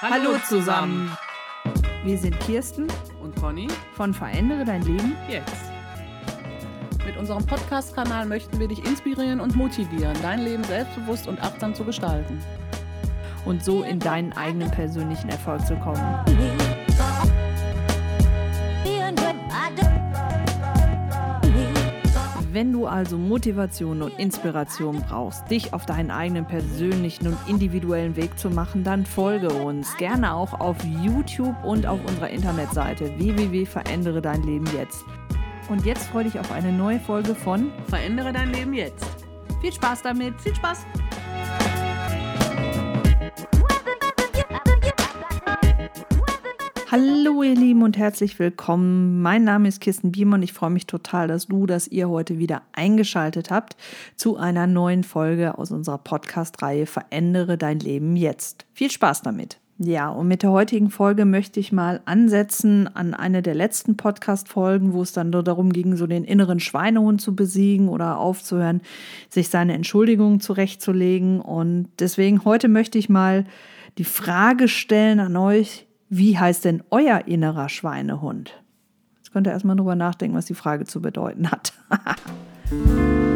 Hallo zusammen. Wir sind Kirsten Und Conny, von Verändere dein Leben. jetzt. Mit unserem Podcast-Kanal möchten wir dich inspirieren und motivieren, dein Leben selbstbewusst und achtsam zu gestalten. und so in deinen eigenen persönlichen Erfolg zu kommen. Wenn du also Motivation und Inspiration brauchst, dich auf deinen eigenen persönlichen und individuellen Weg zu machen, dann folge uns gerne auch auf YouTube und auf unserer Internetseite www.verändere dein Leben jetzt. Und jetzt freue dich auf eine neue Folge von Verändere dein Leben jetzt. Viel Spaß damit. Viel Spaß! Hallo ihr Lieben und herzlich willkommen. Mein Name ist Kirsten Biemer und ich freue mich total, dass du, dass ihr heute wieder eingeschaltet habt zu einer neuen Folge aus unserer Podcast-Reihe Verändere dein Leben jetzt. Viel Spaß damit. Ja, und mit der heutigen Folge möchte ich mal ansetzen an eine der letzten Podcast-Folgen, wo es dann nur darum ging, so den inneren Schweinehund zu besiegen oder aufzuhören, sich seine Entschuldigungen zurechtzulegen. Und deswegen heute möchte ich mal die Frage stellen an euch, wie heißt denn euer innerer Schweinehund? Jetzt könnt ihr erstmal drüber nachdenken, was die Frage zu bedeuten hat.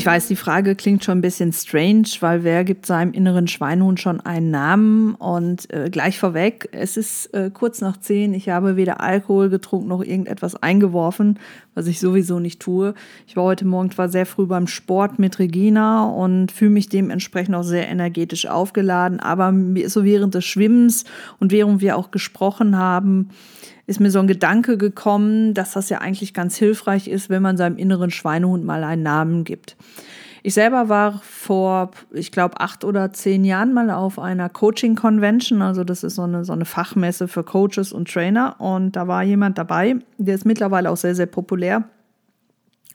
Ich weiß, die Frage klingt schon ein bisschen strange, weil wer gibt seinem inneren Schweinehund schon einen Namen? Und äh, gleich vorweg, es ist äh, kurz nach zehn. Ich habe weder Alkohol getrunken noch irgendetwas eingeworfen, was ich sowieso nicht tue. Ich war heute Morgen zwar sehr früh beim Sport mit Regina und fühle mich dementsprechend auch sehr energetisch aufgeladen, aber so während des Schwimmens und während wir auch gesprochen haben, ist mir so ein Gedanke gekommen, dass das ja eigentlich ganz hilfreich ist, wenn man seinem inneren Schweinehund mal einen Namen gibt. Ich selber war vor, ich glaube, acht oder zehn Jahren mal auf einer Coaching Convention. Also das ist so eine, so eine Fachmesse für Coaches und Trainer. Und da war jemand dabei, der ist mittlerweile auch sehr, sehr populär.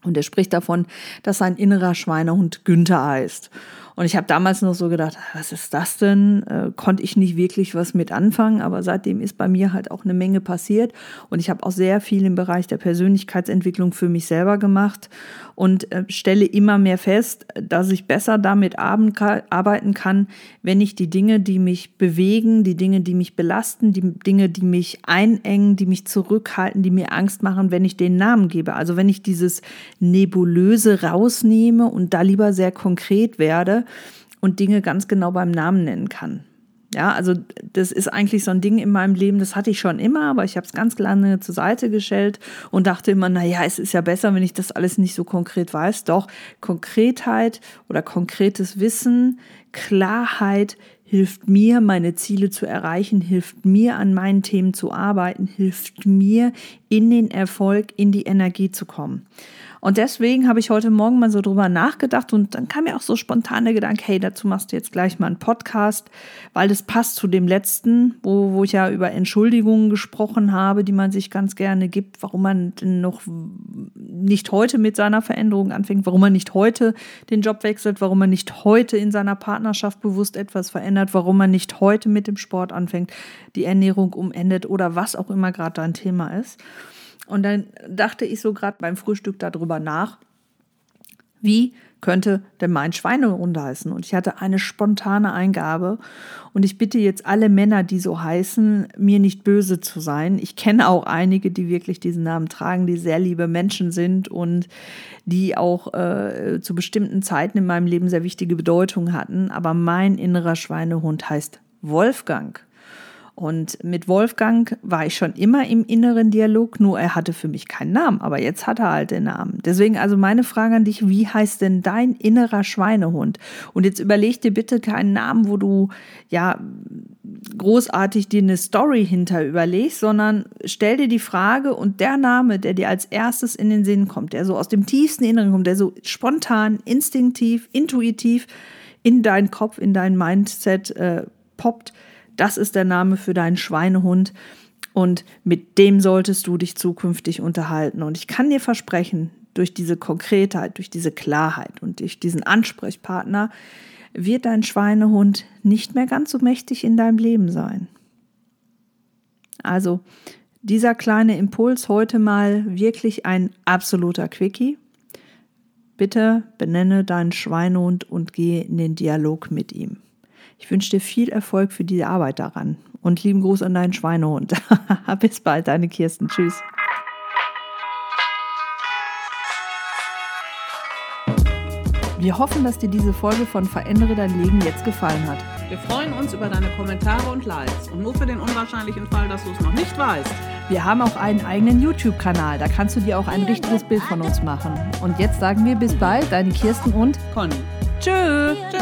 Und er spricht davon, dass sein innerer Schweinehund Günther heißt. Und ich habe damals noch so gedacht, was ist das denn? Äh, konnte ich nicht wirklich was mit anfangen, aber seitdem ist bei mir halt auch eine Menge passiert und ich habe auch sehr viel im Bereich der Persönlichkeitsentwicklung für mich selber gemacht und äh, stelle immer mehr fest, dass ich besser damit arbeiten kann, wenn ich die Dinge, die mich bewegen, die Dinge, die mich belasten, die Dinge, die mich einengen, die mich zurückhalten, die mir Angst machen, wenn ich den Namen gebe. Also wenn ich dieses Nebulöse rausnehme und da lieber sehr konkret werde, und Dinge ganz genau beim Namen nennen kann. Ja, also das ist eigentlich so ein Ding in meinem Leben, das hatte ich schon immer, aber ich habe es ganz lange zur Seite gestellt und dachte immer, naja, es ist ja besser, wenn ich das alles nicht so konkret weiß. Doch, Konkretheit oder konkretes Wissen, Klarheit hilft mir, meine Ziele zu erreichen, hilft mir, an meinen Themen zu arbeiten, hilft mir, in den Erfolg, in die Energie zu kommen. Und deswegen habe ich heute Morgen mal so drüber nachgedacht und dann kam mir auch so spontan der Gedanke, hey, dazu machst du jetzt gleich mal einen Podcast, weil das passt zu dem letzten, wo, wo ich ja über Entschuldigungen gesprochen habe, die man sich ganz gerne gibt, warum man denn noch nicht heute mit seiner Veränderung anfängt, warum man nicht heute den Job wechselt, warum man nicht heute in seiner Partnerschaft bewusst etwas verändert, warum man nicht heute mit dem Sport anfängt, die Ernährung umendet oder was auch immer gerade dein Thema ist. Und dann dachte ich so gerade beim Frühstück darüber nach, wie könnte denn mein Schweinehund heißen? Und ich hatte eine spontane Eingabe. Und ich bitte jetzt alle Männer, die so heißen, mir nicht böse zu sein. Ich kenne auch einige, die wirklich diesen Namen tragen, die sehr liebe Menschen sind und die auch äh, zu bestimmten Zeiten in meinem Leben sehr wichtige Bedeutung hatten. Aber mein innerer Schweinehund heißt Wolfgang. Und mit Wolfgang war ich schon immer im inneren Dialog, nur er hatte für mich keinen Namen, aber jetzt hat er halt den Namen. Deswegen also meine Frage an dich, wie heißt denn dein innerer Schweinehund? Und jetzt überleg dir bitte keinen Namen, wo du ja großartig dir eine Story hinter überlegst, sondern stell dir die Frage und der Name, der dir als erstes in den Sinn kommt, der so aus dem tiefsten Inneren kommt, der so spontan, instinktiv, intuitiv in deinen Kopf, in dein Mindset äh, poppt, das ist der Name für deinen Schweinehund und mit dem solltest du dich zukünftig unterhalten. Und ich kann dir versprechen, durch diese Konkretheit, durch diese Klarheit und durch diesen Ansprechpartner wird dein Schweinehund nicht mehr ganz so mächtig in deinem Leben sein. Also dieser kleine Impuls heute mal wirklich ein absoluter Quickie. Bitte benenne deinen Schweinehund und gehe in den Dialog mit ihm. Ich wünsche dir viel Erfolg für die Arbeit daran und lieben Gruß an deinen Schweinehund. Bis bald, deine Kirsten. Tschüss. Wir hoffen, dass dir diese Folge von Verändere dein Leben jetzt gefallen hat. Wir freuen uns über deine Kommentare und Likes. Und nur für den unwahrscheinlichen Fall, dass du es noch nicht weißt. Wir haben auch einen eigenen YouTube-Kanal. Da kannst du dir auch ein richtiges Bild von uns machen. Und jetzt sagen wir bis bald, deine Kirsten und Conny. Tschö. Tschö.